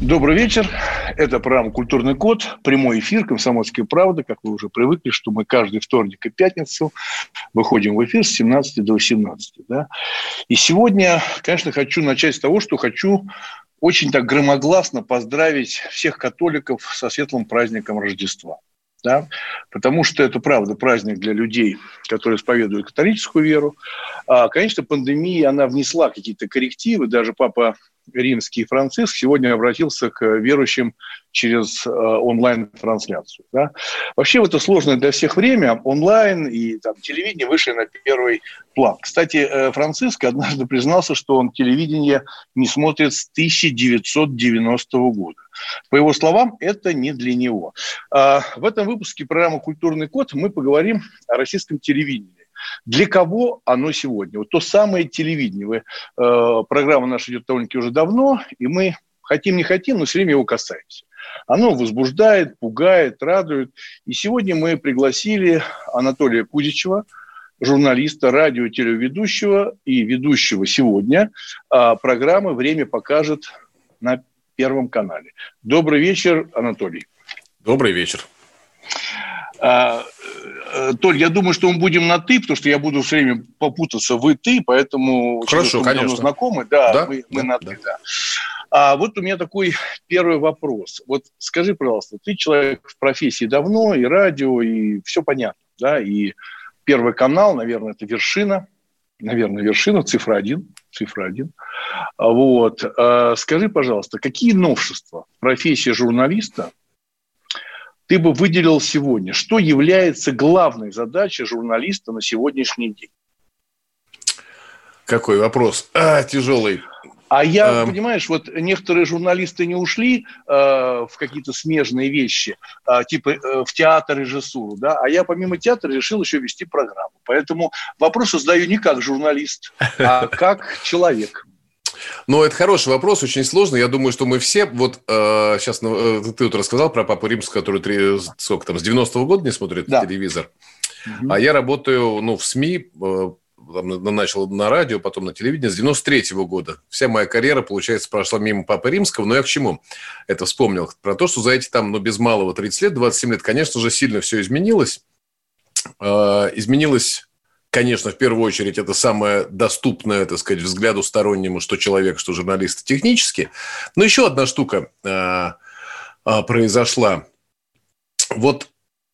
Добрый вечер. Это программа «Культурный код». Прямой эфир «Комсомольская правда». Как вы уже привыкли, что мы каждый вторник и пятницу выходим в эфир с 17 до 18. Да? И сегодня, конечно, хочу начать с того, что хочу очень так громогласно поздравить всех католиков со светлым праздником Рождества да, потому что это, правда, праздник для людей, которые исповедуют католическую веру. А, конечно, пандемия, она внесла какие-то коррективы, даже папа римский Франциск сегодня обратился к верующим через э, онлайн-трансляцию. Да? Вообще это сложное для всех время онлайн и там, телевидение вышли на первый план. Кстати, э, Франциск однажды признался, что он телевидение не смотрит с 1990 года. По его словам, это не для него. А в этом выпуске программы «Культурный код» мы поговорим о российском телевидении для кого оно сегодня? Вот то самое телевидение. Вы, э, программа наша идет довольно-таки уже давно, и мы хотим, не хотим, но все время его касаемся. Оно возбуждает, пугает, радует. И сегодня мы пригласили Анатолия Кузичева, журналиста, радио, телеведущего и ведущего сегодня а, программы «Время покажет» на Первом канале. Добрый вечер, Анатолий. Добрый вечер. Э, Толь, я думаю, что мы будем на «ты», потому что я буду все время попутаться «вы», «ты», поэтому... Хорошо, конечно. знакомы, да, да? Мы, мы на «ты», да. да. А вот у меня такой первый вопрос. Вот скажи, пожалуйста, ты человек в профессии давно, и радио, и все понятно, да, и Первый канал, наверное, это вершина, наверное, вершина, цифра один, цифра один. Вот. А скажи, пожалуйста, какие новшества в профессии журналиста ты бы выделил сегодня? Что является главной задачей журналиста на сегодняшний день? Какой вопрос? А, тяжелый. А я, эм... понимаешь, вот некоторые журналисты не ушли э, в какие-то смежные вещи, э, типа э, в театр, режиссуру, да, а я помимо театра решил еще вести программу. Поэтому вопрос задаю не как журналист, а как человек. Ну, это хороший вопрос, очень сложный. Я думаю, что мы все... Вот э, сейчас ну, э, ты вот рассказал про Папу Римского, который три, сколько там, с 90-го года не смотрит да. телевизор. Угу. А я работаю ну, в СМИ, э, начал на радио, потом на телевидении с 93 -го года. Вся моя карьера, получается, прошла мимо Папы Римского. Но я к чему это вспомнил? Про то, что за эти там, ну, без малого 30 лет, 27 лет, конечно же, сильно все изменилось. Э, изменилось конечно, в первую очередь, это самое доступное, так сказать, взгляду стороннему, что человек, что журналист технически. Но еще одна штука э, э, произошла. Вот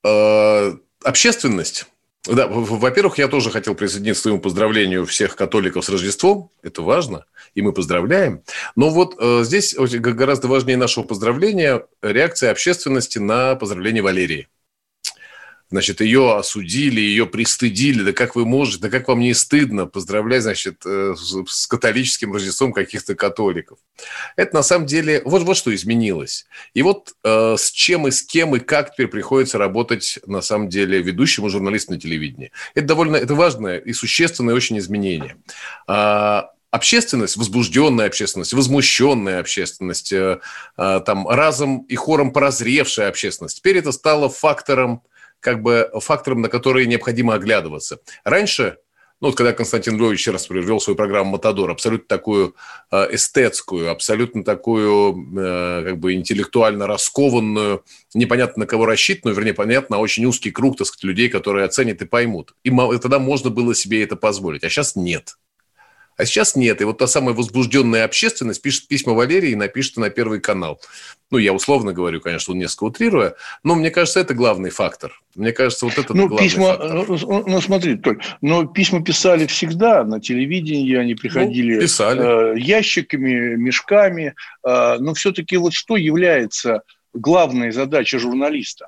э, общественность. Да, во-первых, я тоже хотел присоединиться к своему поздравлению всех католиков с Рождеством. Это важно, и мы поздравляем. Но вот э, здесь гораздо важнее нашего поздравления реакция общественности на поздравление Валерии значит, ее осудили, ее пристыдили, да как вы можете, да как вам не стыдно поздравлять, значит, э, с католическим Рождеством каких-то католиков. Это на самом деле, вот, вот что изменилось. И вот э, с чем и с кем и как теперь приходится работать, на самом деле, ведущему журналисту на телевидении. Это довольно, это важное и существенное очень изменение. А, общественность, возбужденная общественность, возмущенная общественность, э, там разом и хором прозревшая общественность, теперь это стало фактором как бы фактором, на который необходимо оглядываться. Раньше ну, вот когда Константин Львович раз привел свою программу «Матадор», абсолютно такую э, эстетскую, абсолютно такую э, как бы интеллектуально раскованную, непонятно на кого рассчитанную, вернее, понятно, очень узкий круг, так сказать, людей, которые оценят и поймут. И тогда можно было себе это позволить, а сейчас нет. А сейчас нет. И вот та самая возбужденная общественность пишет письма Валерии и напишет на Первый канал. Ну, я условно говорю, конечно, несколько утрируя, но мне кажется, это главный фактор. Мне кажется, вот это ну, главный письма, фактор. Ну, ну, смотри, Толь, но письма писали всегда на телевидении, они приходили ну, писали. Э, ящиками, мешками. Э, но все-таки вот что является главной задачей журналиста?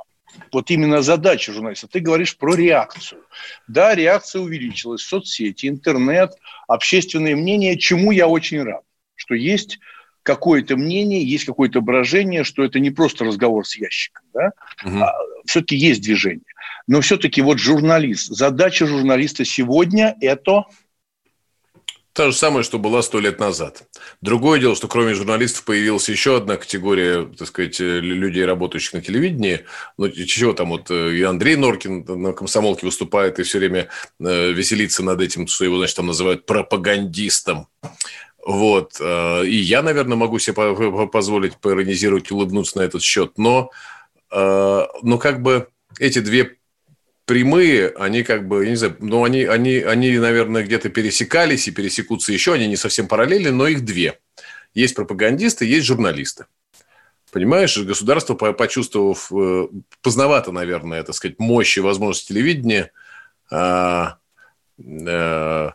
Вот именно задача журналиста. Ты говоришь про реакцию. Да, реакция увеличилась, соцсети, интернет, общественное мнение, чему я очень рад, что есть какое-то мнение, есть какое-то брожение, что это не просто разговор с ящиком, да? угу. а все-таки есть движение. Но все-таки вот журналист, задача журналиста сегодня – это Та же самое, что была сто лет назад. Другое дело, что кроме журналистов появилась еще одна категория, так сказать, э, людей, работающих на телевидении. Ну, чего там вот э, и Андрей Норкин на комсомолке выступает и все время э, веселится над этим, что его, значит, там называют пропагандистом. Вот. И я, наверное, могу себе позволить поиронизировать, улыбнуться на этот счет. Но, но как бы эти две прямые, они как бы, я не знаю, ну, они, они, они, наверное, где-то пересекались и пересекутся еще, они не совсем параллельны, но их две. Есть пропагандисты, есть журналисты. Понимаешь, государство, почувствовав, э, поздновато, наверное, так сказать, мощь и возможность телевидения, а, а,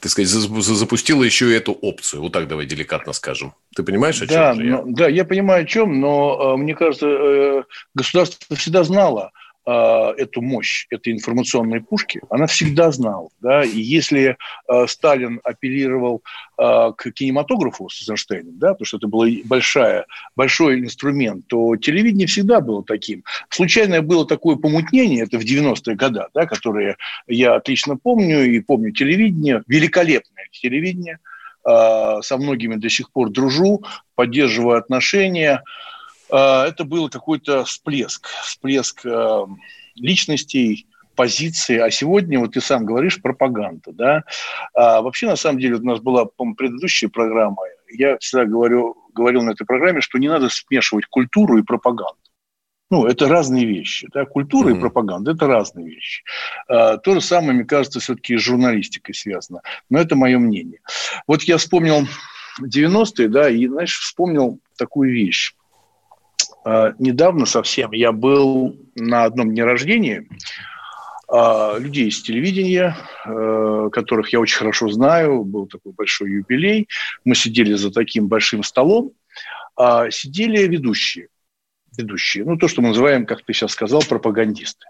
так сказать, запустила еще и эту опцию. Вот так давай деликатно скажем. Ты понимаешь, о да, чем же я? да, я понимаю, о чем, но мне кажется, государство всегда знало, Э, эту мощь этой информационной пушки, она всегда знала. Да? И если э, Сталин апеллировал э, к кинематографу с Эйзенштейном, да, потому что это был большая, большой инструмент, то телевидение всегда было таким. Случайно было такое помутнение, это в 90-е годы, да, которые я отлично помню, и помню телевидение, великолепное телевидение, э, со многими до сих пор дружу, поддерживаю отношения, это был какой-то всплеск, всплеск а, личностей, позиции, а сегодня, вот ты сам говоришь, пропаганда, да. А вообще, на самом деле, у нас была, по предыдущая программа, я всегда говорю, говорил на этой программе, что не надо смешивать культуру и пропаганду. Ну, это разные вещи. Да? Культура mm-hmm. и пропаганда – это разные вещи. А, то же самое, мне кажется, все-таки с журналистикой связано. Но это мое мнение. Вот я вспомнил 90-е, да, и, знаешь, вспомнил такую вещь. А, недавно совсем я был на одном дне рождения а, людей из телевидения, а, которых я очень хорошо знаю. Был такой большой юбилей. Мы сидели за таким большим столом. Сидели ведущие. Ведущие. Ну, то, что мы называем, как ты сейчас сказал, пропагандисты.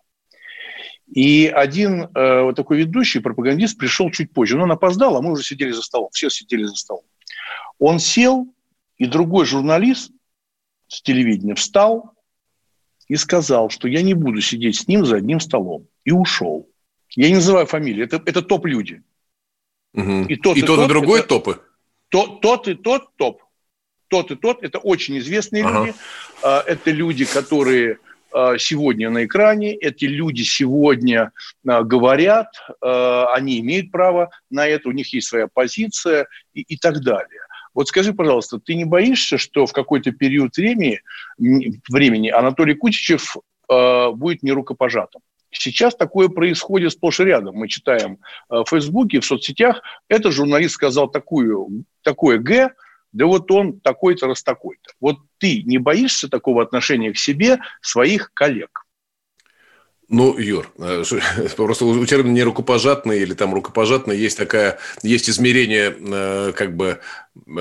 И один э, вот такой ведущий, пропагандист, пришел чуть позже. Но он опоздал, а мы уже сидели за столом. Все сидели за столом. Он сел, и другой журналист с телевидения встал и сказал, что я не буду сидеть с ним за одним столом. И ушел. Я не называю фамилии, это, это топ-люди. Угу. И тот, и, и тот, и другой это, топы? Тот, тот и тот топ. Тот и тот – это очень известные ага. люди. А, это люди, которые а, сегодня на экране, эти люди сегодня а, говорят, они имеют право на это, у них есть своя позиция и, и так далее. Вот скажи, пожалуйста, ты не боишься, что в какой-то период времени, времени Анатолий Кучичев э, будет нерукопожатым? Сейчас такое происходит сплошь и рядом. Мы читаем э, в Фейсбуке, в соцсетях. Этот журналист сказал такую, такое «г», да вот он такой-то раз такой-то. Вот ты не боишься такого отношения к себе своих коллег? Ну, Юр, э, просто у термина не рукопожатный или там рукопожатный есть такая, есть измерение э, как бы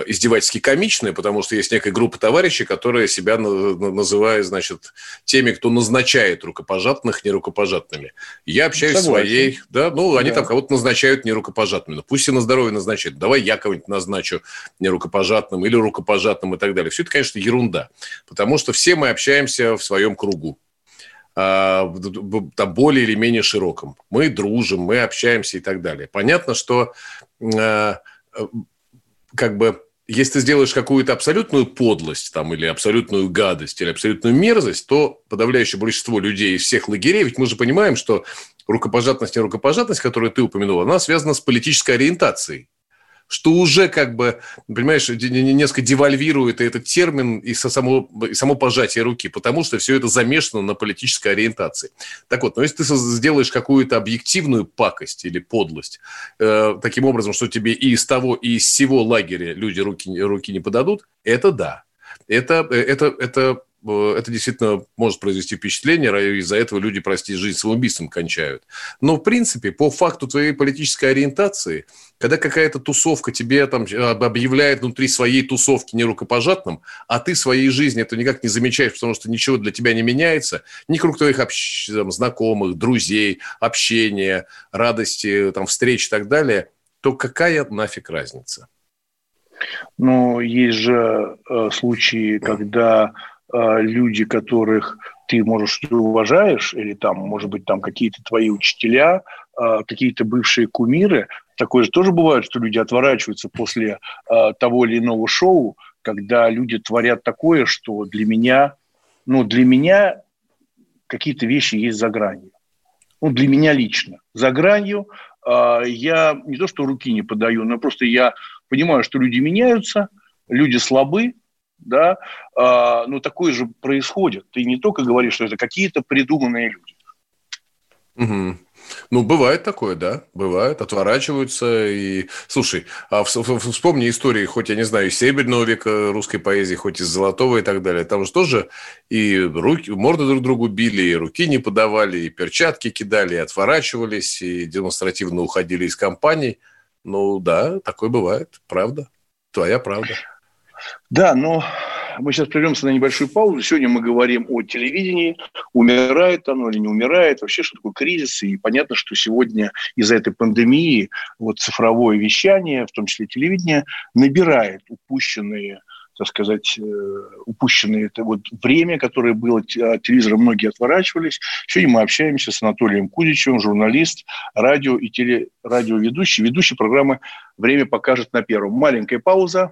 издевательски комичное, потому что есть некая группа товарищей, которые себя называют, значит, теми, кто назначает рукопожатных нерукопожатными. Я общаюсь с своей, да, ну, они да. там кого-то назначают нерукопожатными. Ну, пусть и на здоровье назначают. Давай я кого-нибудь назначу нерукопожатным или рукопожатным и так далее. Все это, конечно, ерунда, потому что все мы общаемся в своем кругу. А, там, более или менее широком. Мы дружим, мы общаемся и так далее. Понятно, что а, как бы если ты сделаешь какую-то абсолютную подлость там, или абсолютную гадость, или абсолютную мерзость, то подавляющее большинство людей из всех лагерей, ведь мы же понимаем, что рукопожатность и рукопожатность, которую ты упомянул, она связана с политической ориентацией что уже как бы, понимаешь, несколько девальвирует этот термин и само, и само пожатие руки, потому что все это замешано на политической ориентации. Так вот, но если ты сделаешь какую-то объективную пакость или подлость, э, таким образом, что тебе и из того, и из всего лагеря люди руки, руки не подадут, это да. Это, э, это, это это действительно может произвести впечатление, и из-за этого люди, прости, жизнь самоубийством кончают. Но, в принципе, по факту твоей политической ориентации, когда какая-то тусовка тебе там объявляет внутри своей тусовки нерукопожатным, а ты своей жизни это никак не замечаешь, потому что ничего для тебя не меняется, ни круг твоих общ... там, знакомых, друзей, общения, радости, там, встреч и так далее, то какая нафиг разница? Но есть же э, случаи, когда э, люди, которых ты, можешь, уважаешь, или там, может быть, там какие-то твои учителя, э, какие-то бывшие кумиры, такое же тоже бывает, что люди отворачиваются после э, того или иного шоу, когда люди творят такое, что для меня, ну, для меня какие-то вещи есть за гранью. Ну, для меня лично. За гранью э, я не то, что руки не подаю, но просто я понимаю, что люди меняются, люди слабы, да, э, но такое же происходит. Ты не только говоришь, что это какие-то придуманные люди. Угу. Ну, бывает такое, да, бывает, отворачиваются. И, слушай, а вспомни истории, хоть, я не знаю, из Серебряного века русской поэзии, хоть из Золотого и так далее. Там же тоже и руки, морды друг другу били, и руки не подавали, и перчатки кидали, и отворачивались, и демонстративно уходили из компаний. Ну, да, такое бывает, правда. Твоя правда. Да, но мы сейчас прервемся на небольшую паузу. Сегодня мы говорим о телевидении. Умирает оно или не умирает? Вообще, что такое кризис? И понятно, что сегодня из-за этой пандемии вот цифровое вещание, в том числе телевидение, набирает упущенные так сказать, э, упущенное это вот время, которое было, от телевизора многие отворачивались. Сегодня мы общаемся с Анатолием Кузичевым, журналист, радио и телерадиоведущий, ведущий программы «Время покажет на первом». Маленькая пауза,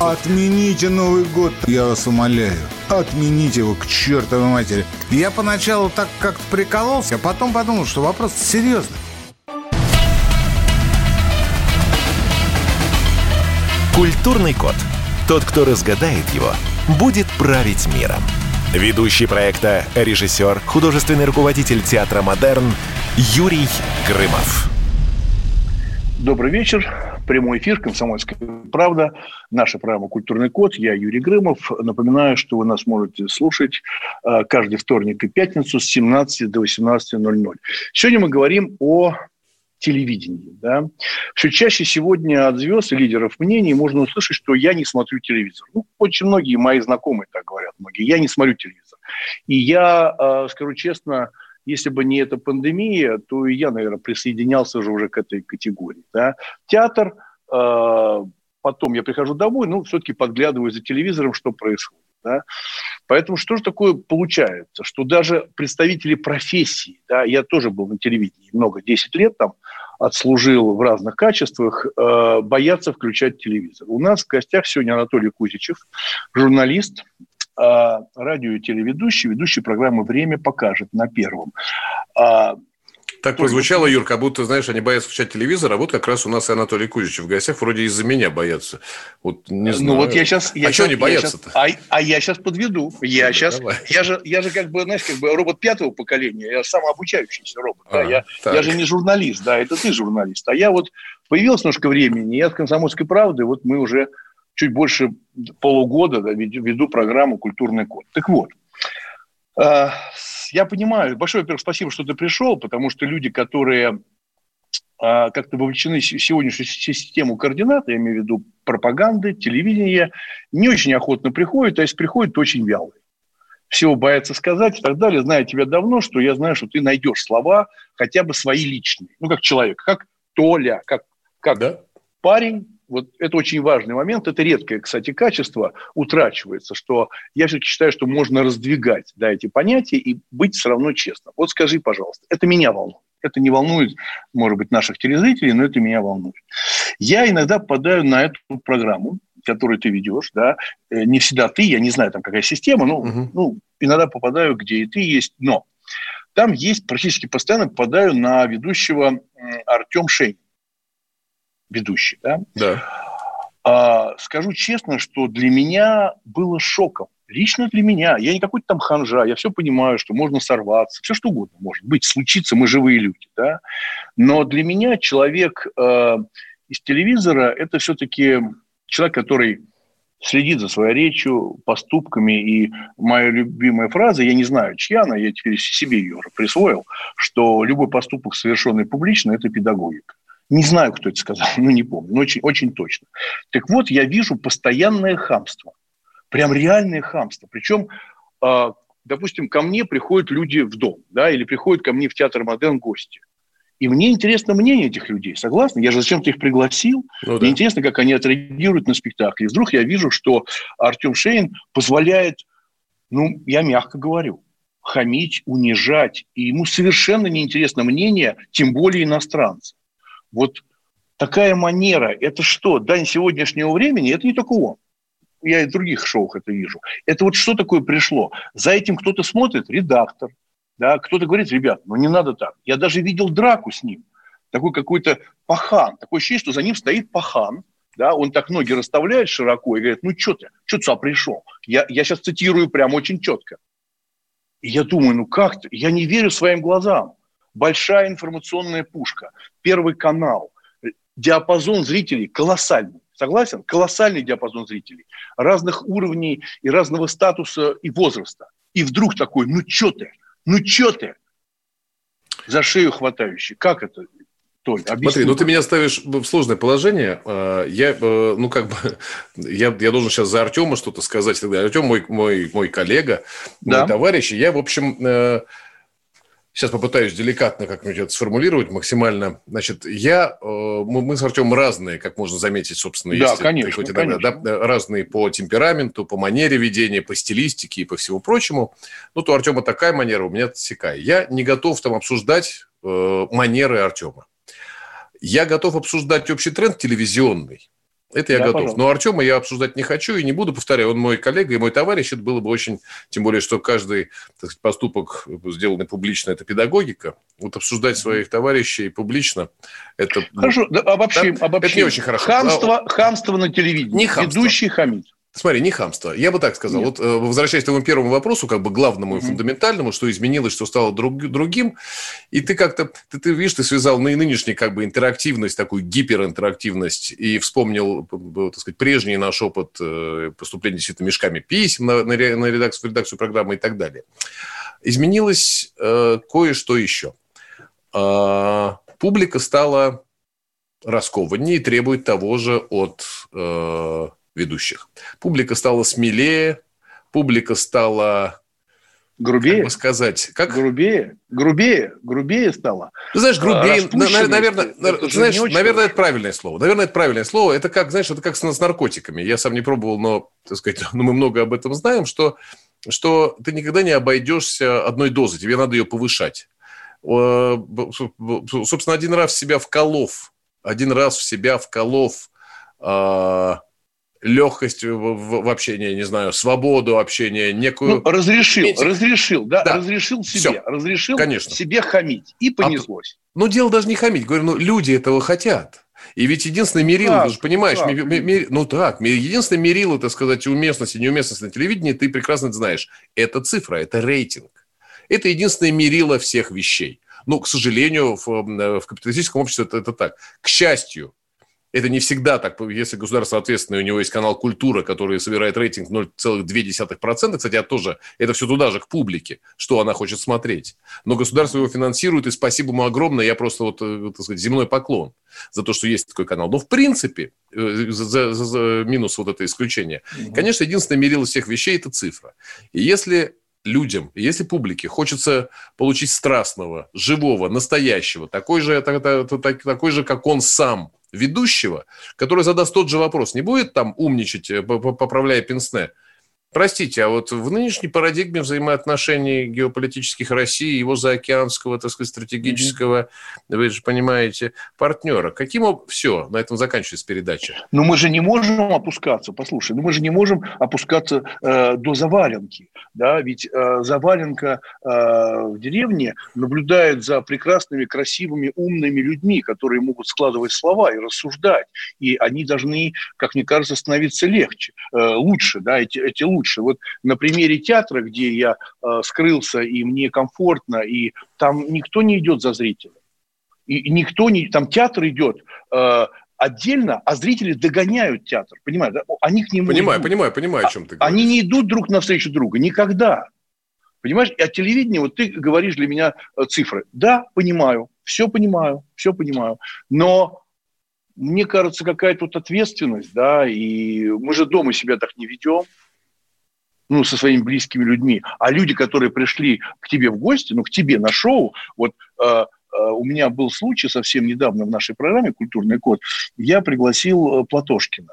Отмените Новый год, я вас умоляю. Отмените его к чертовой матери. Я поначалу так как-то прикололся, а потом подумал, что вопрос серьезный. Культурный код. Тот, кто разгадает его, будет править миром. Ведущий проекта, режиссер, художественный руководитель театра «Модерн» Юрий Грымов. Добрый вечер прямой эфир «Комсомольская правда». Наша программа «Культурный код». Я Юрий Грымов. Напоминаю, что вы нас можете слушать э, каждый вторник и пятницу с 17 до 18.00. Сегодня мы говорим о телевидении. Да? Все чаще сегодня от звезд и лидеров мнений можно услышать, что я не смотрю телевизор. Ну, очень многие мои знакомые так говорят, многие. Я не смотрю телевизор. И я, э, скажу честно, если бы не эта пандемия, то и я, наверное, присоединялся же уже к этой категории. Да? Театр, э, потом я прихожу домой, ну, все-таки подглядываю за телевизором, что происходит. Да? Поэтому что же такое получается? Что даже представители профессии, да, я тоже был на телевидении много, 10 лет там, отслужил в разных качествах, э, боятся включать телевизор. У нас в гостях сегодня Анатолий Кузичев, журналист, а, радио и телеведущий, ведущий программы «Время покажет» на первом. А, так прозвучало, Юр, как будто, знаешь, они боятся включать телевизор, а вот как раз у нас и Анатолий Кузичев в гостях, вроде из-за меня боятся. Вот не знаю. Ну вот я сейчас... Я а что они боятся-то? А, а я сейчас подведу. Я ну, сейчас... Я же, я же как бы, знаешь, как бы робот пятого поколения, я самообучающийся робот. А, да, я, я же не журналист, да, это ты журналист. А я вот появилось немножко времени, я с «Комсомольской правды», вот мы уже чуть больше полугода да, веду программу «Культурный код». Так вот, э, я понимаю, большое, во-первых, спасибо, что ты пришел, потому что люди, которые э, как-то вовлечены в сегодняшнюю систему координат, я имею в виду пропаганды, телевидения, не очень охотно приходят, а если приходят, то очень вялые. Всего боятся сказать и так далее. Знаю тебя давно, что я знаю, что ты найдешь слова, хотя бы свои личные. Ну, как человек, как Толя, как, как да? парень, вот это очень важный момент, это редкое, кстати, качество утрачивается, что я все-таки считаю, что можно раздвигать да, эти понятия и быть все равно честным. Вот скажи, пожалуйста, это меня волнует. Это не волнует, может быть, наших телезрителей, но это меня волнует. Я иногда попадаю на эту программу, которую ты ведешь, да, э, не всегда ты, я не знаю, там какая система, но угу. ну, иногда попадаю, где и ты есть, но там есть, практически постоянно попадаю на ведущего Артем Шейн. Ведущий, да? Да. А, скажу честно, что для меня было шоком. Лично для меня. Я не какой-то там ханжа. Я все понимаю, что можно сорваться. Все что угодно может быть. Случиться. Мы живые люди. Да? Но для меня человек э, из телевизора – это все-таки человек, который следит за своей речью, поступками. И моя любимая фраза, я не знаю, чья она, я теперь себе ее уже присвоил, что любой поступок, совершенный публично, это педагогика. Не знаю, кто это сказал, ну не помню, но очень, очень точно. Так вот, я вижу постоянное хамство. Прям реальное хамство. Причем, э, допустим, ко мне приходят люди в дом, да, или приходят ко мне в театр Модерн гости. И мне интересно мнение этих людей, согласны? Я же зачем-то их пригласил. Ну, да. Мне интересно, как они отреагируют на спектакль. И вдруг я вижу, что Артем Шейн позволяет, ну, я мягко говорю, хамить, унижать. И ему совершенно неинтересно мнение, тем более иностранца. Вот такая манера, это что, дань сегодняшнего времени? Это не только он. Я и в других шоу это вижу. Это вот что такое пришло? За этим кто-то смотрит, редактор, да, кто-то говорит, ребят, ну не надо так. Я даже видел драку с ним. Такой какой-то пахан. Такое ощущение, что за ним стоит пахан. Да, он так ноги расставляет широко и говорит, ну что ты, что ты сюда пришел? Я, я сейчас цитирую прям очень четко. И я думаю, ну как ты? Я не верю своим глазам. Большая информационная пушка, Первый канал, диапазон зрителей колоссальный. Согласен? Колоссальный диапазон зрителей. Разных уровней и разного статуса и возраста. И вдруг такой, ну что ты? Ну, что ты? За шею хватающий. Как это? Толь, Смотри, ну ты меня ставишь в сложное положение. А, я, э, ну как бы, я, я должен сейчас за Артема что-то сказать. Артем мой, мой, мой коллега, да. мой товарищ. я, в общем, э, Сейчас попытаюсь деликатно как-нибудь это сформулировать максимально. Значит, я, э, мы, мы с Артемом разные, как можно заметить, собственно. Да, если, конечно, хоть иногда, конечно. Да, разные по темпераменту, по манере ведения, по стилистике и по всему прочему. Ну, то Артема такая манера, у меня такая. Я не готов там обсуждать э, манеры Артема. Я готов обсуждать общий тренд телевизионный. Это я да, готов. Пожалуйста. Но Артема я обсуждать не хочу и не буду. Повторяю, он мой коллега и мой товарищ. Это было бы очень... Тем более, что каждый так сказать, поступок, сделанный публично, это педагогика. Вот обсуждать своих товарищей публично, это... Хорошо, да, обобщим, да, обобщим. Это не очень хорошо. Хамство, а, хамство на телевидении. Не хамство. Ведущий хамит. Смотри, не хамство. Я бы так сказал. Нет. Вот э, возвращаясь к твоему первому вопросу, как бы главному и фундаментальному, что изменилось, что стало друг, другим, и ты как-то, ты, ты видишь, ты связал на нынешнюю как бы интерактивность, такую гиперинтерактивность, и вспомнил, так сказать, прежний наш опыт э, поступления действительно мешками писем на, на, на редакцию, редакцию программы и так далее. Изменилось э, кое-что еще. Э, публика стала раскованнее и требует того же от э, ведущих. Публика стала смелее, публика стала грубее, как бы сказать, как грубее, грубее, грубее стало. Ты знаешь, грубее, на, наверное, это знаешь, наверное, это правильное слово. Наверное, это правильное слово. Это как, знаешь, это как с, с наркотиками. Я сам не пробовал, но, так сказать, но мы много об этом знаем, что что ты никогда не обойдешься одной дозой, тебе надо ее повышать. Собственно, один раз в себя вколов, один раз в себя вколов а, легкость в, в, в общении, не знаю, свободу общения, некую... Ну, разрешил, Эти... разрешил, да, да, разрешил себе, Все. разрешил Конечно. себе хамить, и понеслось. А, ну, дело даже не хамить, говорю, ну, люди этого хотят. И ведь единственное мерило, так, ты же понимаешь, так. Ми, ми, ми, ну так, единственное мерило, так сказать, уместность и неуместность на телевидении, ты прекрасно знаешь, это цифра, это рейтинг. Это единственное мерило всех вещей. Ну, к сожалению, в, в капиталистическом обществе это, это так. К счастью, это не всегда так. Если государство ответственное, у него есть канал «Культура», который собирает рейтинг 0,2%. Кстати, я тоже, это все туда же, к публике, что она хочет смотреть. Но государство его финансирует, и спасибо ему огромное. Я просто, вот, э, так сказать, земной поклон за то, что есть такой канал. Но в принципе, э, за, за, за минус вот это исключение, угу. конечно, единственное мерило всех вещей – это цифра. И если людям, если публике хочется получить страстного, живого, настоящего, такой же, такой же, как он сам – ведущего, который задаст тот же вопрос, не будет там умничать, э, поправляя пенсне, Простите, а вот в нынешней парадигме взаимоотношений геополитических России, его заокеанского, так сказать, стратегического, mm-hmm. вы же понимаете, партнера, каким все, на этом заканчивается передача? Но мы же не можем опускаться, послушай, ну мы же не можем опускаться э, до заваленки, да, ведь э, заваленка э, в деревне наблюдает за прекрасными, красивыми, умными людьми, которые могут складывать слова и рассуждать, и они должны, как мне кажется, становиться легче, э, лучше, да, эти, эти лучше лучше. Вот на примере театра, где я э, скрылся, и мне комфортно, и там никто не идет за зрителем. И никто не... Там театр идет э, отдельно, а зрители догоняют театр. Понимаешь, да? Они к нему Понимаю, идут. понимаю, понимаю, о чем ты говоришь. Они не идут друг навстречу друга. Никогда. Понимаешь, а телевидение, вот ты говоришь для меня э, цифры. Да, понимаю, все понимаю, все понимаю. Но мне кажется, какая-то вот ответственность, да, и мы же дома себя так не ведем ну, со своими близкими людьми, а люди, которые пришли к тебе в гости, ну, к тебе на шоу, вот э, э, у меня был случай совсем недавно в нашей программе «Культурный код», я пригласил э, Платошкина,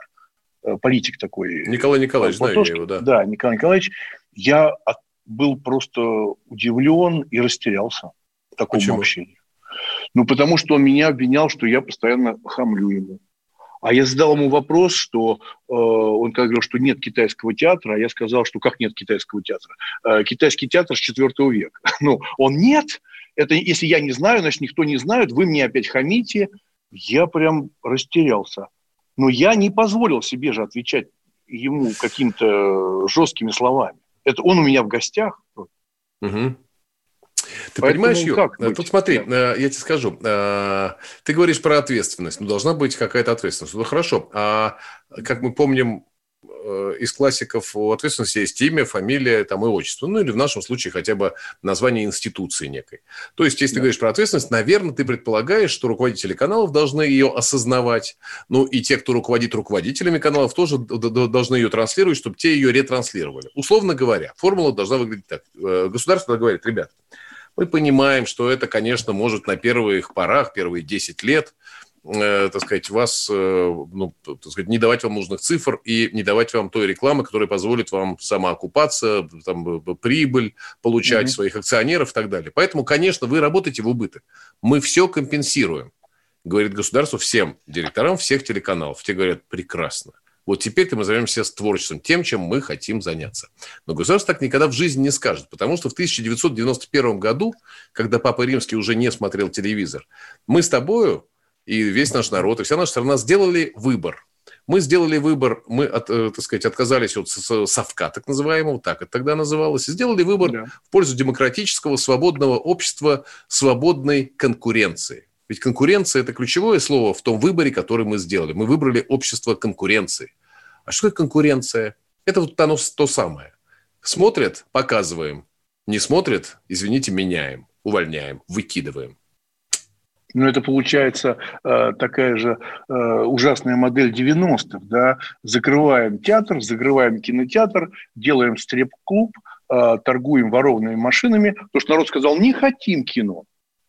э, политик такой. Николай Николаевич, знаю я его, да. Да, Николай Николаевич. Я от, был просто удивлен и растерялся в таком Почему? общении. Ну, потому что он меня обвинял, что я постоянно хамлю ему. А я задал ему вопрос, что э, он говорил, что нет китайского театра, а я сказал, что как нет китайского театра? Э, китайский театр с 4 века. Ну, он нет. Это если я не знаю, значит, никто не знает. Вы мне опять хамите. Я прям растерялся. Но я не позволил себе же отвечать ему какими-то жесткими словами. Это он у меня в гостях. Угу. Ты Поэтому понимаешь, Ю, как э, тут смотри, да. Э, я тебе скажу. Э, ты говоришь про ответственность. Ну, должна быть какая-то ответственность. Ну, хорошо. А как мы помним, из классиков у ответственности есть имя, фамилия там, и отчество. Ну, или в нашем случае хотя бы название институции некой. То есть, если да. ты говоришь про ответственность, наверное, ты предполагаешь, что руководители каналов должны ее осознавать. Ну, и те, кто руководит руководителями каналов, тоже должны ее транслировать, чтобы те ее ретранслировали. Условно говоря, формула должна выглядеть так. Государство говорит, ребят, мы понимаем, что это, конечно, может на первых порах, первые 10 лет, э, так сказать, вас, э, ну, так сказать, не давать вам нужных цифр и не давать вам той рекламы, которая позволит вам самоокупаться, там, прибыль получать mm-hmm. своих акционеров и так далее. Поэтому, конечно, вы работаете в убыток. Мы все компенсируем, говорит государство всем директорам всех телеканалов. Те говорят, прекрасно. Вот теперь-то мы займемся с творчеством, тем, чем мы хотим заняться. Но государство так никогда в жизни не скажет, потому что в 1991 году, когда Папа Римский уже не смотрел телевизор, мы с тобою и весь наш народ, и вся наша страна сделали выбор. Мы сделали выбор, мы, от, э, так сказать, отказались от совка, так называемого, так это тогда называлось, и сделали выбор да. в пользу демократического, свободного общества, свободной конкуренции. Ведь конкуренция – это ключевое слово в том выборе, который мы сделали. Мы выбрали общество конкуренции. А что такое конкуренция? Это вот оно то самое. Смотрят – показываем. Не смотрят – извините, меняем, увольняем, выкидываем. Ну, это получается э, такая же э, ужасная модель 90-х, да, закрываем театр, закрываем кинотеатр, делаем стрип-клуб, э, торгуем ворованными машинами, потому что народ сказал, не хотим кино,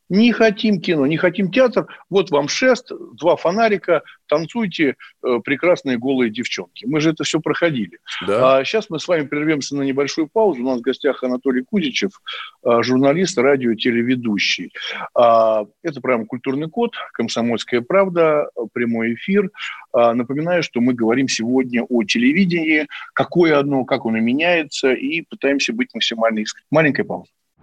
не хотим кино, не хотим театр. Вот вам шест, два фонарика, танцуйте, э, прекрасные голые девчонки. Мы же это все проходили. Да. А сейчас мы с вами прервемся на небольшую паузу. У нас в гостях Анатолий Кузичев, э, журналист, радио, телеведущий. А, это программа «Культурный код», «Комсомольская правда», прямой эфир. А, напоминаю, что мы говорим сегодня о телевидении, какое оно, как оно меняется, и пытаемся быть максимально искренними. Маленькая пауза.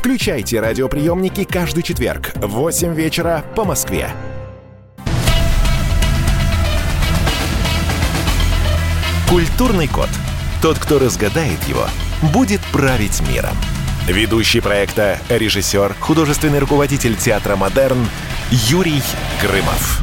Включайте радиоприемники каждый четверг в 8 вечера по Москве. Культурный код. Тот, кто разгадает его, будет править миром. Ведущий проекта, режиссер, художественный руководитель театра «Модерн» Юрий Грымов.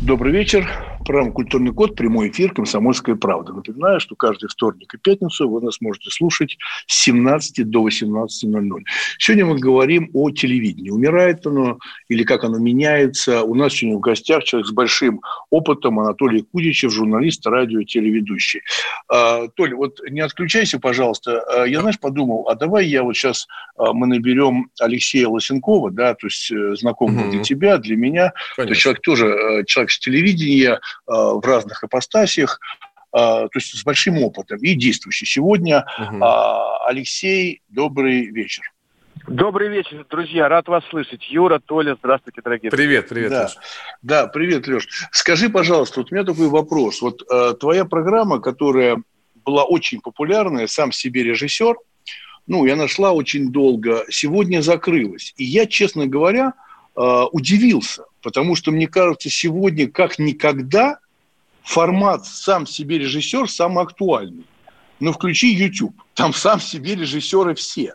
Добрый вечер. Программа «Культурный код», прямой эфир «Комсомольская правда». Напоминаю, что каждый вторник и пятницу вы нас можете слушать с 17 до 18.00. Сегодня мы говорим о телевидении. Умирает оно или как оно меняется. У нас сегодня в гостях человек с большим опытом Анатолий Кудичев, журналист, радио, телеведущий. А, Толь, вот не отключайся, пожалуйста. А, я, знаешь, подумал, а давай я вот сейчас, а, мы наберем Алексея Лосенкова, да, то есть э, знакомого mm-hmm. для тебя, для меня. Конечно. То есть человек тоже, э, человек с телевидения, в разных ипостасиях, э, то есть с большим опытом и действующий. Сегодня угу. Алексей, добрый вечер. Добрый вечер, друзья. Рад вас слышать. Юра, Толя, здравствуйте, дорогие. Привет, привет, да. Леш. Да, привет, Леш. Скажи, пожалуйста, вот у меня такой вопрос. Вот э, твоя программа, которая была очень популярная, сам себе режиссер, ну, я нашла очень долго, сегодня закрылась. И я, честно говоря, э, удивился. Потому что, мне кажется, сегодня как никогда формат сам себе режиссер самый актуальный. Но включи YouTube, там сам себе режиссеры все.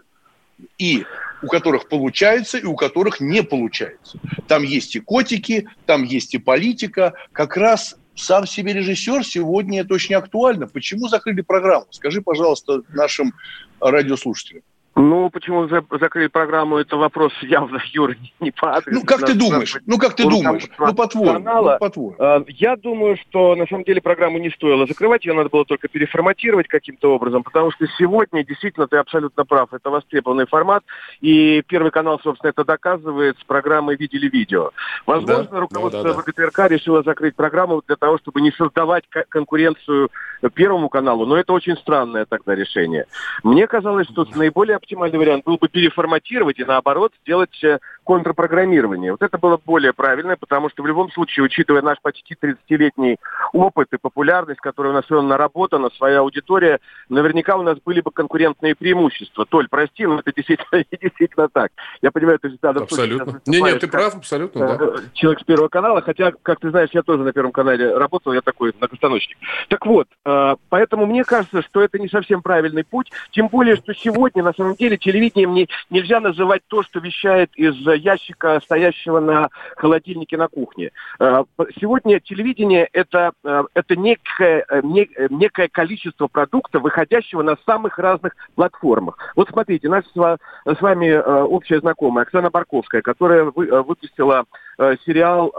И у которых получается, и у которых не получается. Там есть и котики, там есть и политика. Как раз сам себе режиссер сегодня это очень актуально. Почему закрыли программу? Скажи, пожалуйста, нашим радиослушателям. Ну, почему закрыли программу, это вопрос явно, Юра, не по адресу. Ну, как ты думаешь? Ну, как ты думаешь? Ну, по-твоему. Ну. А, я думаю, что на самом деле программу не стоило закрывать, ее надо было только переформатировать каким-то образом, потому что сегодня, действительно, ты абсолютно прав, это востребованный формат, и Первый канал, собственно, это доказывает, с программой видели видео. Возможно, да, руководство да, да, ВГТРК решило закрыть программу для того, чтобы не создавать конкуренцию Первому каналу, но это очень странное тогда решение. Мне казалось, что наиболее оптимальный вариант был бы переформатировать и, наоборот, сделать э, контрпрограммирование. Вот это было более правильно, потому что в любом случае, учитывая наш почти 30-летний опыт и популярность, которая у нас все наработана, своя аудитория, наверняка у нас были бы конкурентные преимущества. Толь, прости, но это действительно, действительно так. Я понимаю, ты всегда... Абсолютно. Не, нет, ты прав, абсолютно, да. Э, человек с Первого канала, хотя, как ты знаешь, я тоже на Первом канале работал, я такой многостаночник. Так вот, э, поэтому мне кажется, что это не совсем правильный путь, тем более, что сегодня, на самом деле, телевидением не, нельзя называть то, что вещает из ящика, стоящего на холодильнике на кухне. Э, сегодня телевидение это, э, это некое, э, некое количество продукта, выходящего на самых разных платформах. Вот смотрите, наша с вами общая знакомая Оксана Барковская, которая выпустила сериал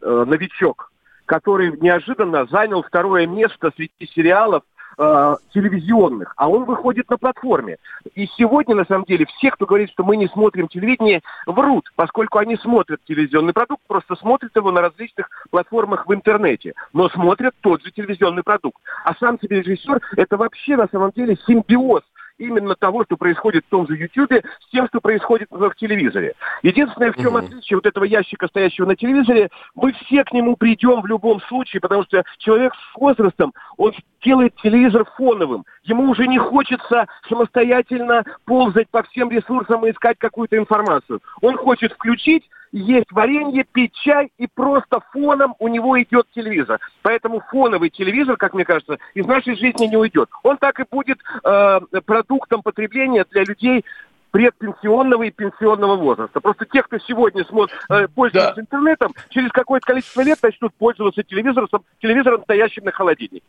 «Новичок», который неожиданно занял второе место среди сериалов э, телевизионных, а он выходит на платформе. И сегодня, на самом деле, все, кто говорит, что мы не смотрим телевидение, врут, поскольку они смотрят телевизионный продукт, просто смотрят его на различных платформах в интернете, но смотрят тот же телевизионный продукт. А сам себе режиссер – это вообще, на самом деле, симбиоз именно того, что происходит в том же YouTube, с тем, что происходит в телевизоре. Единственное, в чем угу. отличие вот этого ящика, стоящего на телевизоре, мы все к нему придем в любом случае, потому что человек с возрастом, он делает телевизор фоновым. Ему уже не хочется самостоятельно ползать по всем ресурсам и искать какую-то информацию. Он хочет включить есть варенье, пить чай, и просто фоном у него идет телевизор. Поэтому фоновый телевизор, как мне кажется, из нашей жизни не уйдет. Он так и будет э, продуктом потребления для людей предпенсионного и пенсионного возраста. Просто те, кто сегодня смотрит, э, пользуется да. интернетом, через какое-то количество лет начнут пользоваться телевизором, телевизором, стоящим на холодильнике.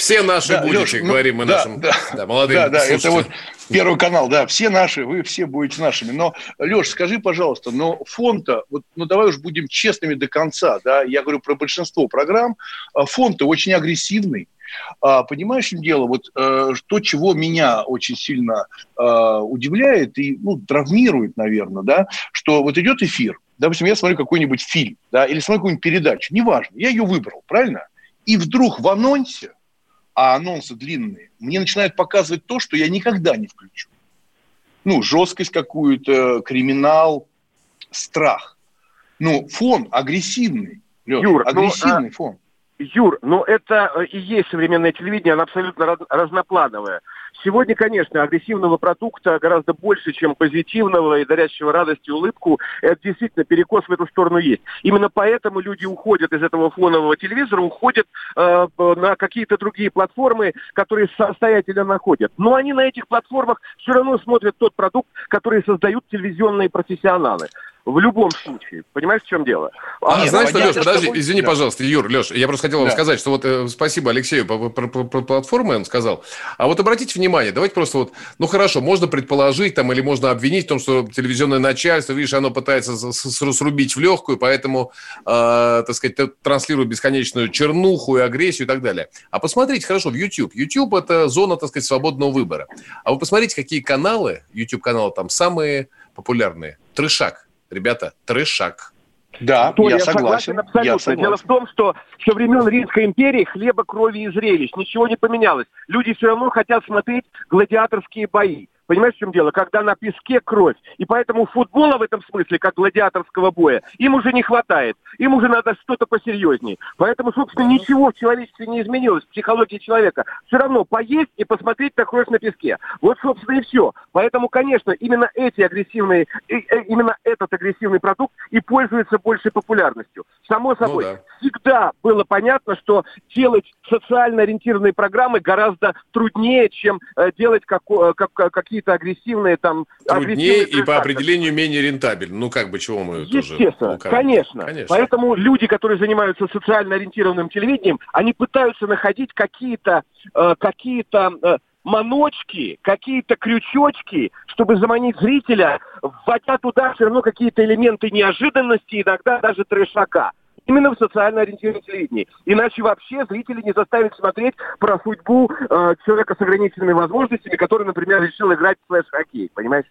Все наши да, будете, Леш, ну, говорим мы да, нашим да, да, молодым Да, да, это вот Первый канал, да, все наши, вы все будете нашими. Но, Леш, скажи, пожалуйста, но фонд-то, вот, ну давай уж будем честными до конца, да, я говорю про большинство программ, а фонд-то очень агрессивный, А, понимаешь, в чем дело? Вот э, то, чего меня очень сильно э, удивляет и ну, травмирует, наверное, да, что вот идет эфир, допустим, я смотрю какой-нибудь фильм, да, или смотрю какую-нибудь передачу, неважно, я ее выбрал, правильно? И вдруг в анонсе, а анонсы длинные, мне начинают показывать то, что я никогда не включу. Ну, жесткость какую-то, криминал, страх. Ну, фон агрессивный, Леш, Юр, ну, агрессивный ну, фон. Юр, ну это э, и есть современное телевидение, оно абсолютно раз, разноплановое. Сегодня, конечно, агрессивного продукта гораздо больше, чем позитивного и дарящего радость и улыбку. Это действительно перекос в эту сторону есть. Именно поэтому люди уходят из этого фонового телевизора, уходят э, на какие-то другие платформы, которые самостоятельно находят. Но они на этих платформах все равно смотрят тот продукт, который создают телевизионные профессионалы. В любом случае. Понимаешь, в чем дело? А, а знаешь что, Леш, подожди, тобой... извини, да. пожалуйста, Юр, Леш, я просто хотел вам да. сказать, что вот э, спасибо Алексею по, по, по, по платформе, он сказал. А вот обратите внимание, давайте просто вот, ну хорошо, можно предположить там или можно обвинить в том, что телевизионное начальство, видишь, оно пытается срубить в легкую, поэтому, э, так сказать, транслирует бесконечную чернуху и агрессию и так далее. А посмотрите, хорошо, в YouTube. YouTube – это зона, так сказать, свободного выбора. А вы посмотрите, какие каналы, YouTube-каналы там самые популярные. Трешак ребята, трешак. Да, я, я согласен. согласен абсолютно. Я согласен. Дело в том, что со времен Римской империи хлеба, крови и зрелищ ничего не поменялось. Люди все равно хотят смотреть гладиаторские бои. Понимаешь, в чем дело? Когда на песке кровь. И поэтому футбола в этом смысле, как гладиаторского боя, им уже не хватает. Им уже надо что-то посерьезнее. Поэтому, собственно, ничего в человечестве не изменилось, в психологии человека. Все равно поесть и посмотреть на кровь на песке. Вот, собственно, и все. Поэтому, конечно, именно эти агрессивные, э, именно этот агрессивный продукт и пользуется большей популярностью. Само ну собой, ну, да. всегда было понятно, что делать социально ориентированные программы гораздо труднее, чем э, делать как, э, как, какие какие-то агрессивные там... Труднее и по определению менее рентабельно. Ну, как бы, чего мы Естественно, тоже... Ну, конечно. конечно. Поэтому люди, которые занимаются социально ориентированным телевидением, они пытаются находить какие-то э, какие-то э, маночки, какие-то крючочки, чтобы заманить зрителя, вводя туда все равно какие-то элементы неожиданности, иногда даже трешака. Именно в социально ориентированном телевидении. Иначе вообще зрители не заставят смотреть про судьбу э, человека с ограниченными возможностями, который, например, решил играть в флеш-хоккей. Понимаешь?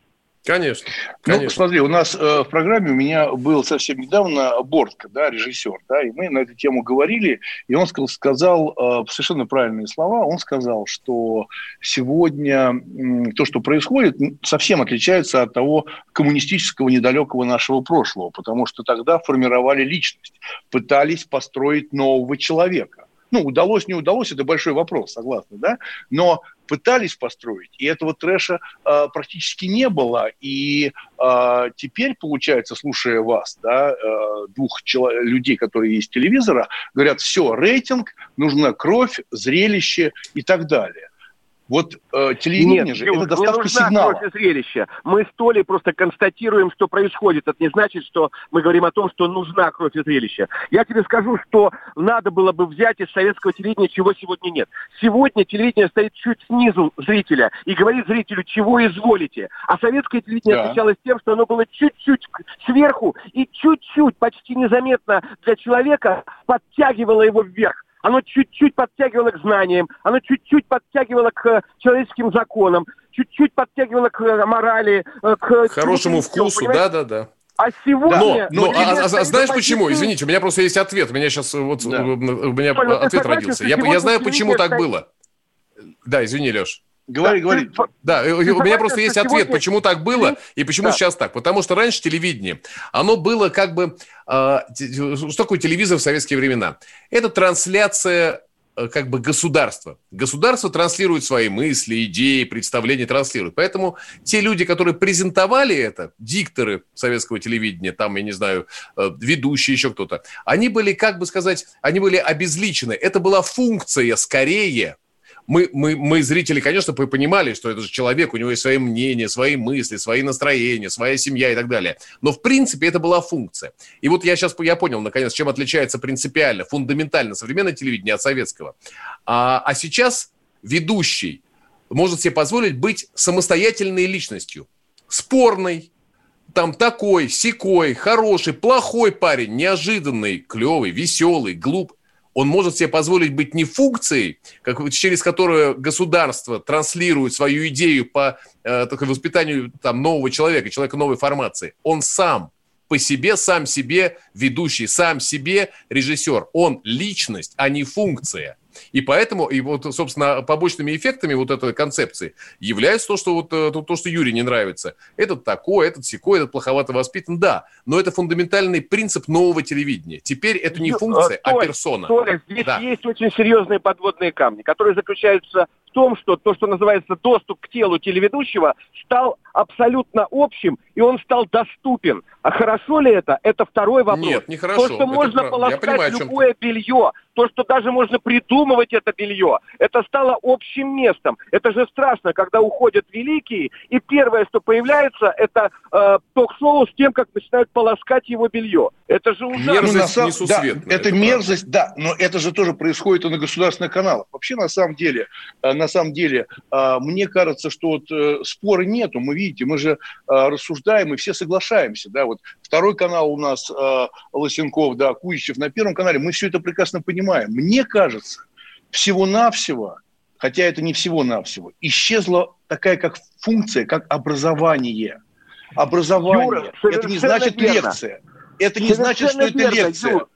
Конечно. Ну, конечно. Ну, смотри, у нас э, в программе у меня был совсем недавно Бортко, да, режиссер, да, и мы на эту тему говорили, и он сказал, сказал э, совершенно правильные слова. Он сказал, что сегодня э, то, что происходит, совсем отличается от того коммунистического недалекого нашего прошлого, потому что тогда формировали личность, пытались построить нового человека. Ну, удалось, не удалось, это большой вопрос, согласны, да? Но пытались построить, и этого трэша э, практически не было. И э, теперь, получается, слушая вас, да, э, двух человек, людей, которые есть телевизора, говорят, все, рейтинг, нужна кровь, зрелище и так далее. Вот э, телевидение Нет, же это доставка не сигнала. зрелище. Мы с Толей просто констатируем, что происходит. Это не значит, что мы говорим о том, что нужна кровь и зрелище. Я тебе скажу, что надо было бы взять из советского телевидения, чего сегодня нет. Сегодня телевидение стоит чуть снизу зрителя и говорит зрителю, чего изволите. А советское телевидение да. отличалось тем, что оно было чуть-чуть сверху и чуть-чуть, почти незаметно для человека подтягивало его вверх. Оно чуть-чуть подтягивало к знаниям, оно чуть-чуть подтягивало к э, человеческим законам, чуть-чуть подтягивало к э, морали, э, к... Хорошему вкусу, да-да-да. А сегодня... Но, но а, а, а знаешь почему? Извините, у меня просто есть ответ. У меня сейчас вот да. у меня Ой, ответ родился. Я, я знаю, почему так было. Да, извини, Леш. Говори, да, говори. Да, ты у меня просто есть ответ, сегодня... почему так было и почему да. сейчас так. Потому что раньше телевидение, оно было как бы... Э, что такое телевизор в советские времена? Это трансляция э, как бы государства. Государство транслирует свои мысли, идеи, представления, транслирует. Поэтому те люди, которые презентовали это, дикторы советского телевидения, там, я не знаю, э, ведущие, еще кто-то, они были, как бы сказать, они были обезличены. Это была функция скорее мы, мы, мы, зрители, конечно, понимали, что это же человек, у него есть свои мнения, свои мысли, свои настроения, своя семья и так далее. Но, в принципе, это была функция. И вот я сейчас я понял, наконец, чем отличается принципиально, фундаментально современное телевидение от советского. А, а сейчас ведущий может себе позволить быть самостоятельной личностью. Спорной, там такой, секой, хороший, плохой парень, неожиданный, клевый, веселый, глуп Он может себе позволить быть не функцией, как, через которую государство транслирует свою идею по э, воспитанию там, нового человека, человека новой формации. Он сам по себе, сам себе ведущий, сам себе режиссер. Он личность, а не функция. И поэтому, и вот, собственно, побочными эффектами вот этой концепции является то, что вот э, то, то что Юрий не нравится. Этот такой, этот секой, этот плоховато воспитан, да. Но это фундаментальный принцип нового телевидения. Теперь это не функция, а, а персона. Толя, здесь да. есть очень серьезные подводные камни, которые заключаются в том, что то, что называется доступ к телу телеведущего, стал абсолютно общим, и он стал доступен. А хорошо ли это? Это второй вопрос. Нет, не хорошо. То, что это можно прав... полоскать понимаю, любое белье, то, что даже можно придумывать это белье, это стало общим местом. Это же страшно, когда уходят великие, и первое, что появляется, это э, ток-шоу с тем, как начинают полоскать его белье. Это же ужасно. Мерзость ну, несусветная. Да, это, это мерзость, да, но это же тоже происходит и на государственных каналах. Вообще, на самом деле, э, на самом деле, э, мне кажется, что вот э, спора нету. Мы, видите, мы же рассуждаем и все соглашаемся, да, вот второй канал у нас Лосенков, да, Кузичев на первом канале, мы все это прекрасно понимаем. Мне кажется, всего-навсего, хотя это не всего-навсего, исчезла такая как функция, как образование. Образование. Юра, это не значит верно. лекция. Это не значит, что это лекция. Юр.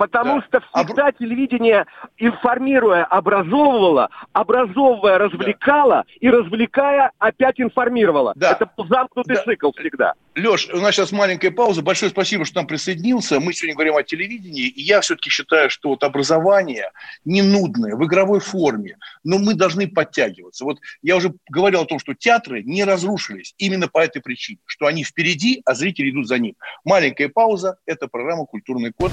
Потому да. что всегда Об... телевидение, информируя, образовывало, образовывая, развлекало, да. и развлекая, опять информировало. Да. Это замкнутый да. цикл всегда. Леш, у нас сейчас маленькая пауза. Большое спасибо, что нам присоединился. Мы сегодня говорим о телевидении, и я все-таки считаю, что вот образование не нудное, в игровой форме, но мы должны подтягиваться. Вот я уже говорил о том, что театры не разрушились именно по этой причине, что они впереди, а зрители идут за ним. Маленькая пауза. Это программа «Культурный код».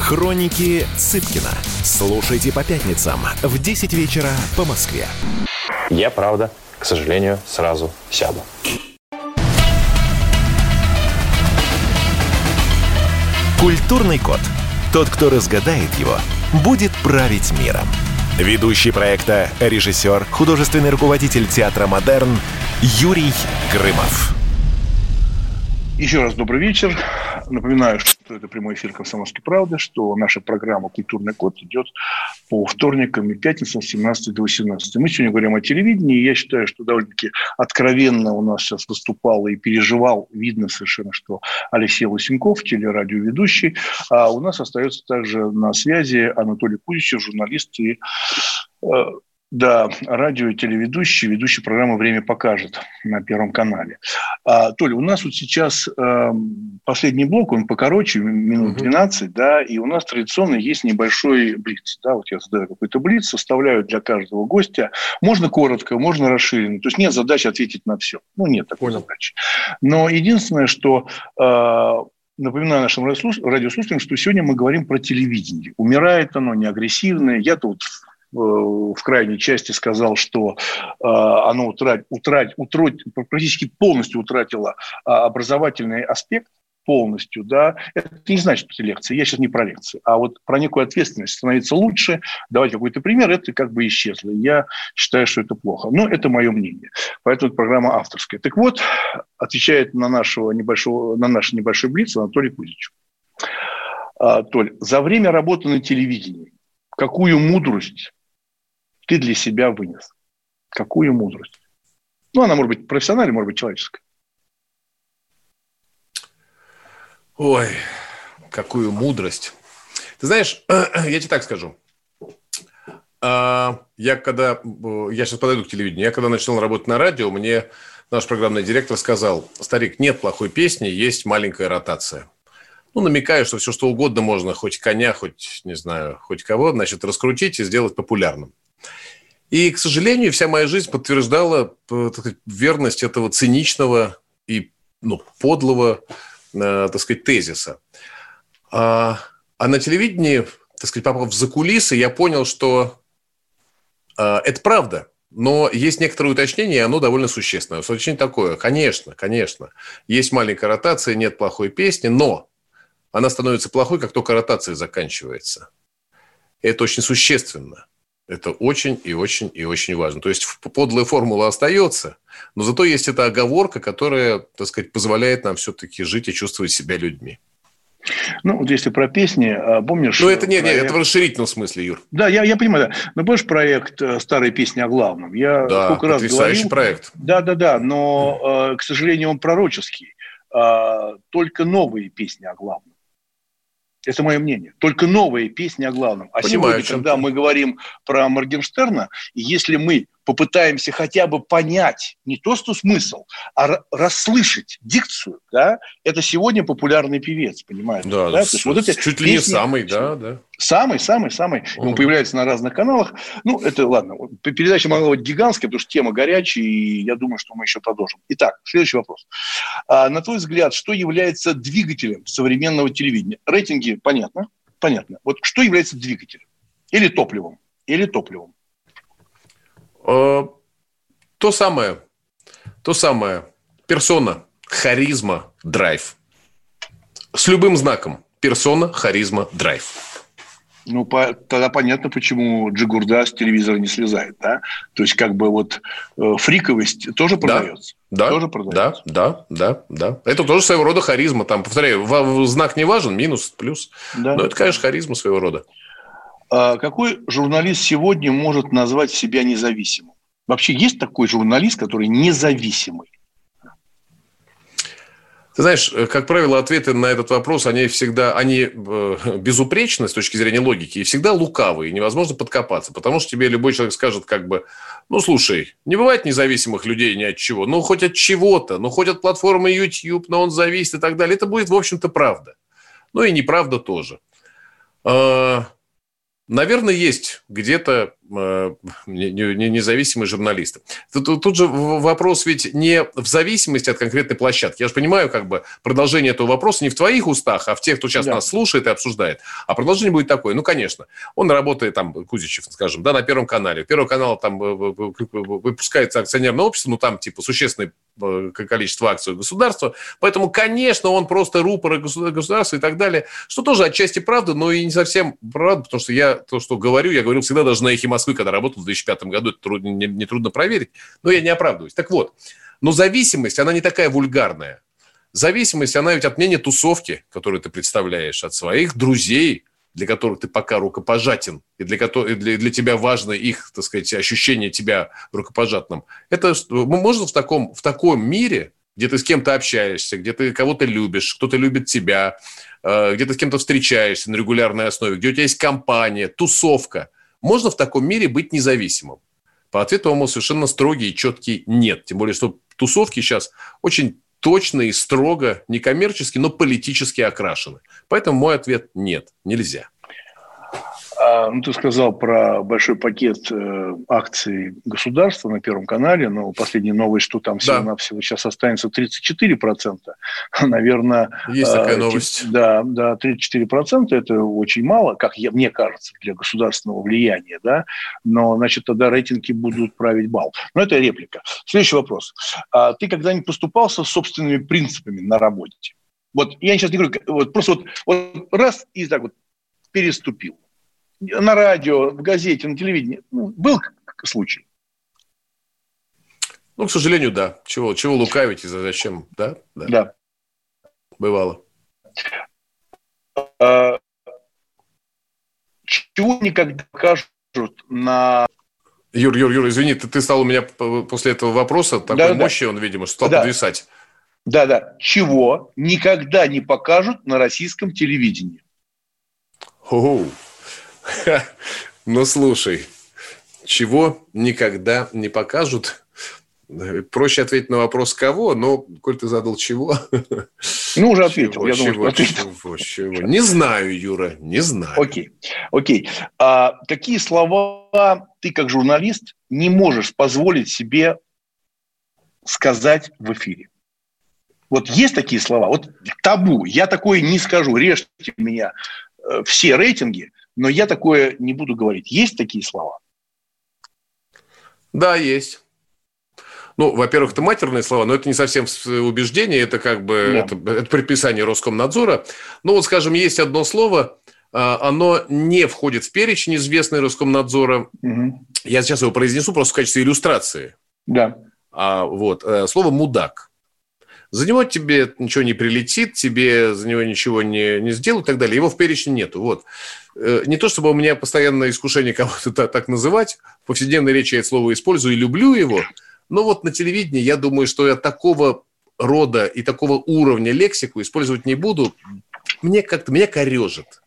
Хроники Цыпкина. Слушайте по пятницам в 10 вечера по Москве. Я, правда, к сожалению, сразу сяду. Культурный код. Тот, кто разгадает его, будет править миром. Ведущий проекта, режиссер, художественный руководитель театра «Модерн» Юрий Грымов. Еще раз добрый вечер. Напоминаю, что это прямой эфир «Комсомольской правды», что наша программа «Культурный код» идет по вторникам и пятницам с 17 до 18. Мы сегодня говорим о телевидении, и я считаю, что довольно-таки откровенно у нас сейчас выступал и переживал, видно совершенно, что Алексей Лысенков, телерадиоведущий, а у нас остается также на связи Анатолий Кузичев, журналист и э, да, радио и телеведущий, ведущий программы «Время покажет» на Первом канале. А, Толя, у нас вот сейчас э, последний блок, он покороче, минут 12, угу. да, и у нас традиционно есть небольшой блиц. Да, вот я задаю какой-то блиц, составляю для каждого гостя. Можно коротко, можно расширенно. То есть нет задачи ответить на все. Ну, нет такой Понял. задачи. Но единственное, что... Э, напоминаю нашим радиослушателям, что сегодня мы говорим про телевидение. Умирает оно, не агрессивное. Я тут в крайней части сказал, что э, оно утрат, утрат, практически полностью утратило а, образовательный аспект, полностью, да, это не значит, что это лекция. Я сейчас не про лекции, а вот про некую ответственность. Становится лучше, давать какой-то пример, это как бы исчезло. Я считаю, что это плохо. Но это мое мнение. Поэтому программа авторская. Так вот, отвечает на, нашего небольшого, на наш небольшой блиц Анатолий Кузич. А, Толь, за время работы на телевидении какую мудрость ты для себя вынес? Какую мудрость? Ну, она может быть профессиональной, может быть человеческой. Ой, какую мудрость. Ты знаешь, я тебе так скажу. А, я когда, я сейчас подойду к телевидению, я когда начал работать на радио, мне наш программный директор сказал, старик, нет плохой песни, есть маленькая ротация. ну, намекая, что все что угодно можно, хоть коня, хоть, не знаю, хоть кого, значит, раскрутить и сделать популярным. И, к сожалению, вся моя жизнь подтверждала так сказать, верность этого циничного и ну, подлого, э, так сказать, тезиса. А, а на телевидении, так сказать, попав в закулисы, я понял, что э, это правда. Но есть некоторые уточнения, и оно довольно существенное. Уточнение такое. Конечно, конечно. Есть маленькая ротация, нет плохой песни, но она становится плохой, как только ротация заканчивается. Это очень существенно. Это очень и очень и очень важно. То есть подлая формула остается, но зато есть эта оговорка, которая, так сказать, позволяет нам все-таки жить и чувствовать себя людьми. Ну, вот если про песни, а, помнишь... Ну, это не, проект... не, это в расширительном смысле, Юр. Да, я, я понимаю, да. Но помнишь проект э, «Старые песни о главном»? Я да, сколько раз говорил... проект. Да, да, да, но, э, к сожалению, он пророческий. А, только новые песни о главном. Это мое мнение. Только новые песни о главном. А Понимаю, сегодня, когда мы говорим про Моргенштерна, если мы попытаемся хотя бы понять не то, что смысл, а расслышать дикцию, да, это сегодня популярный певец, понимаете? Да, да? С, вот эти чуть песни, ли не самый, да, да. Самый, самый, самый. Он появляется на разных каналах. Ну, это ладно. Передача могла быть гигантская, потому что тема горячая, и я думаю, что мы еще продолжим. Итак, следующий вопрос. А, на твой взгляд, что является двигателем современного телевидения? Рейтинги, понятно, понятно. Вот что является двигателем? Или топливом? Или топливом? Э, то самое, то самое, персона, харизма, драйв. С любым знаком. Персона, харизма, драйв. Ну, по, тогда понятно, почему Джигурда с телевизора не слезает, да? То есть, как бы вот э, фриковость тоже продается. Да, тоже продается. да, да, да, да. Это тоже своего рода харизма. Там, повторяю, знак не важен, минус, плюс. Да. Но это, конечно, харизма своего рода. А какой журналист сегодня может назвать себя независимым? Вообще есть такой журналист, который независимый? Ты знаешь, э, как правило, ответы на этот вопрос, они всегда, они э, безупречны с точки зрения логики и всегда лукавые, невозможно подкопаться, потому что тебе любой человек скажет как бы, ну, слушай, не бывает независимых людей ни от чего, ну, хоть от чего-то, ну, хоть от платформы YouTube, но он зависит и так далее. Это будет, в общем-то, правда. Ну, и неправда тоже. Наверное, есть где-то независимые журналисты. Тут, тут же вопрос ведь не в зависимости от конкретной площадки. Я же понимаю, как бы продолжение этого вопроса не в твоих устах, а в тех, кто сейчас да. нас слушает и обсуждает. А продолжение будет такое. Ну, конечно, он работает там, Кузичев, скажем, да, на Первом канале. Первый канал там э, выпускается акционерное общество, ну, там типа существенный Э, количество акций государства. Поэтому, конечно, он просто рупор государства и так далее, что тоже отчасти правда, но и не совсем правда, потому что я то, что говорю, я говорил всегда даже на «Эхе Москвы», когда работал в 2005 году, это трудно, не, не трудно проверить, но я не оправдываюсь. Так вот, но зависимость, она не такая вульгарная. Зависимость, она ведь от мнения тусовки, которую ты представляешь, от своих друзей, для которых ты пока рукопожатен, и для, которых, для, для тебя важно их, так сказать, ощущение тебя рукопожатным. Это можно в таком, в таком мире, где ты с кем-то общаешься, где ты кого-то любишь, кто-то любит тебя, э, где ты с кем-то встречаешься на регулярной основе, где у тебя есть компания, тусовка. Можно в таком мире быть независимым? По ответу ему совершенно строгий и четкий нет. Тем более, что тусовки сейчас очень точно и строго, не коммерчески, но политически окрашены. Поэтому мой ответ – нет, нельзя. А, ну, ты сказал про большой пакет э, акций государства на Первом канале, но последние новость, что там всего-навсего сейчас останется 34%. Наверное... Есть такая э, новость. Да, да, 34% это очень мало, как я, мне кажется, для государственного влияния, да, но, значит, тогда рейтинги будут править бал. Но это реплика. Следующий вопрос. А ты когда-нибудь поступался собственными принципами на работе? Вот я сейчас не говорю, вот просто вот, вот раз и так вот переступил на радио, в газете, на телевидении. Ну, был случай? Ну, к сожалению, да. Чего, чего лукавить и зачем? Да? Да. да. Бывало. А, чего никогда покажут на... Юр, Юр, Юр, извини, ты, ты стал у меня после этого вопроса такой да, мощи, да. он, видимо, стал да. подвисать. Да, да. Чего никогда не покажут на российском телевидении? Оу. Ну, слушай, чего никогда не покажут? Проще ответить на вопрос кого, но, коль ты задал чего... Ну, уже ответил. Чего, я чего, думаю, ответил. Чего, чего. Не знаю, Юра, не знаю. Окей, окей. А, какие слова ты, как журналист, не можешь позволить себе сказать в эфире? Вот есть такие слова? Вот табу. Я такое не скажу. Режьте меня э, все рейтинги, но я такое не буду говорить. Есть такие слова? Да, есть. Ну, во-первых, это матерные слова, но это не совсем убеждение, это как бы да. это, это предписание Роскомнадзора. Ну, вот, скажем, есть одно слово, а, оно не входит в перечень известный Роскомнадзора. Угу. Я сейчас его произнесу просто в качестве иллюстрации. Да. А, вот, э, слово «мудак». За него тебе ничего не прилетит, тебе за него ничего не, не сделают и так далее. Его в перечне нету. Вот. Э, не то, чтобы у меня постоянное искушение кого-то так называть. В повседневной речи я это слово использую и люблю его. Но вот на телевидении я думаю, что я такого рода и такого уровня лексику использовать не буду. Мне как-то, меня корежит.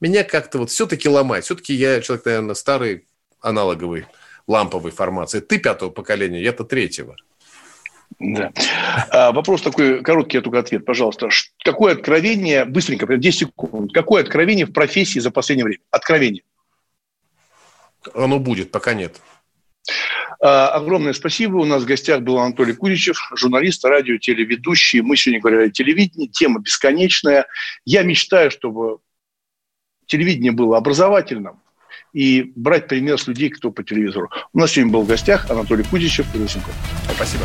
Меня как-то вот все-таки ломает. Все-таки я человек, наверное, старый, аналоговый, ламповой формации. Ты пятого поколения, я-то третьего. Да. А, вопрос такой, короткий только ответ, пожалуйста. Какое откровение, быстренько, 10 секунд, какое откровение в профессии за последнее время? Откровение. Оно будет, пока нет. А, огромное спасибо. У нас в гостях был Анатолий Кузичев, журналист, радио, телеведущий. Мы сегодня говорили о телевидении. Тема бесконечная. Я мечтаю, чтобы телевидение было образовательным и брать пример с людей, кто по телевизору. У нас сегодня был в гостях Анатолий Кузичев и Спасибо.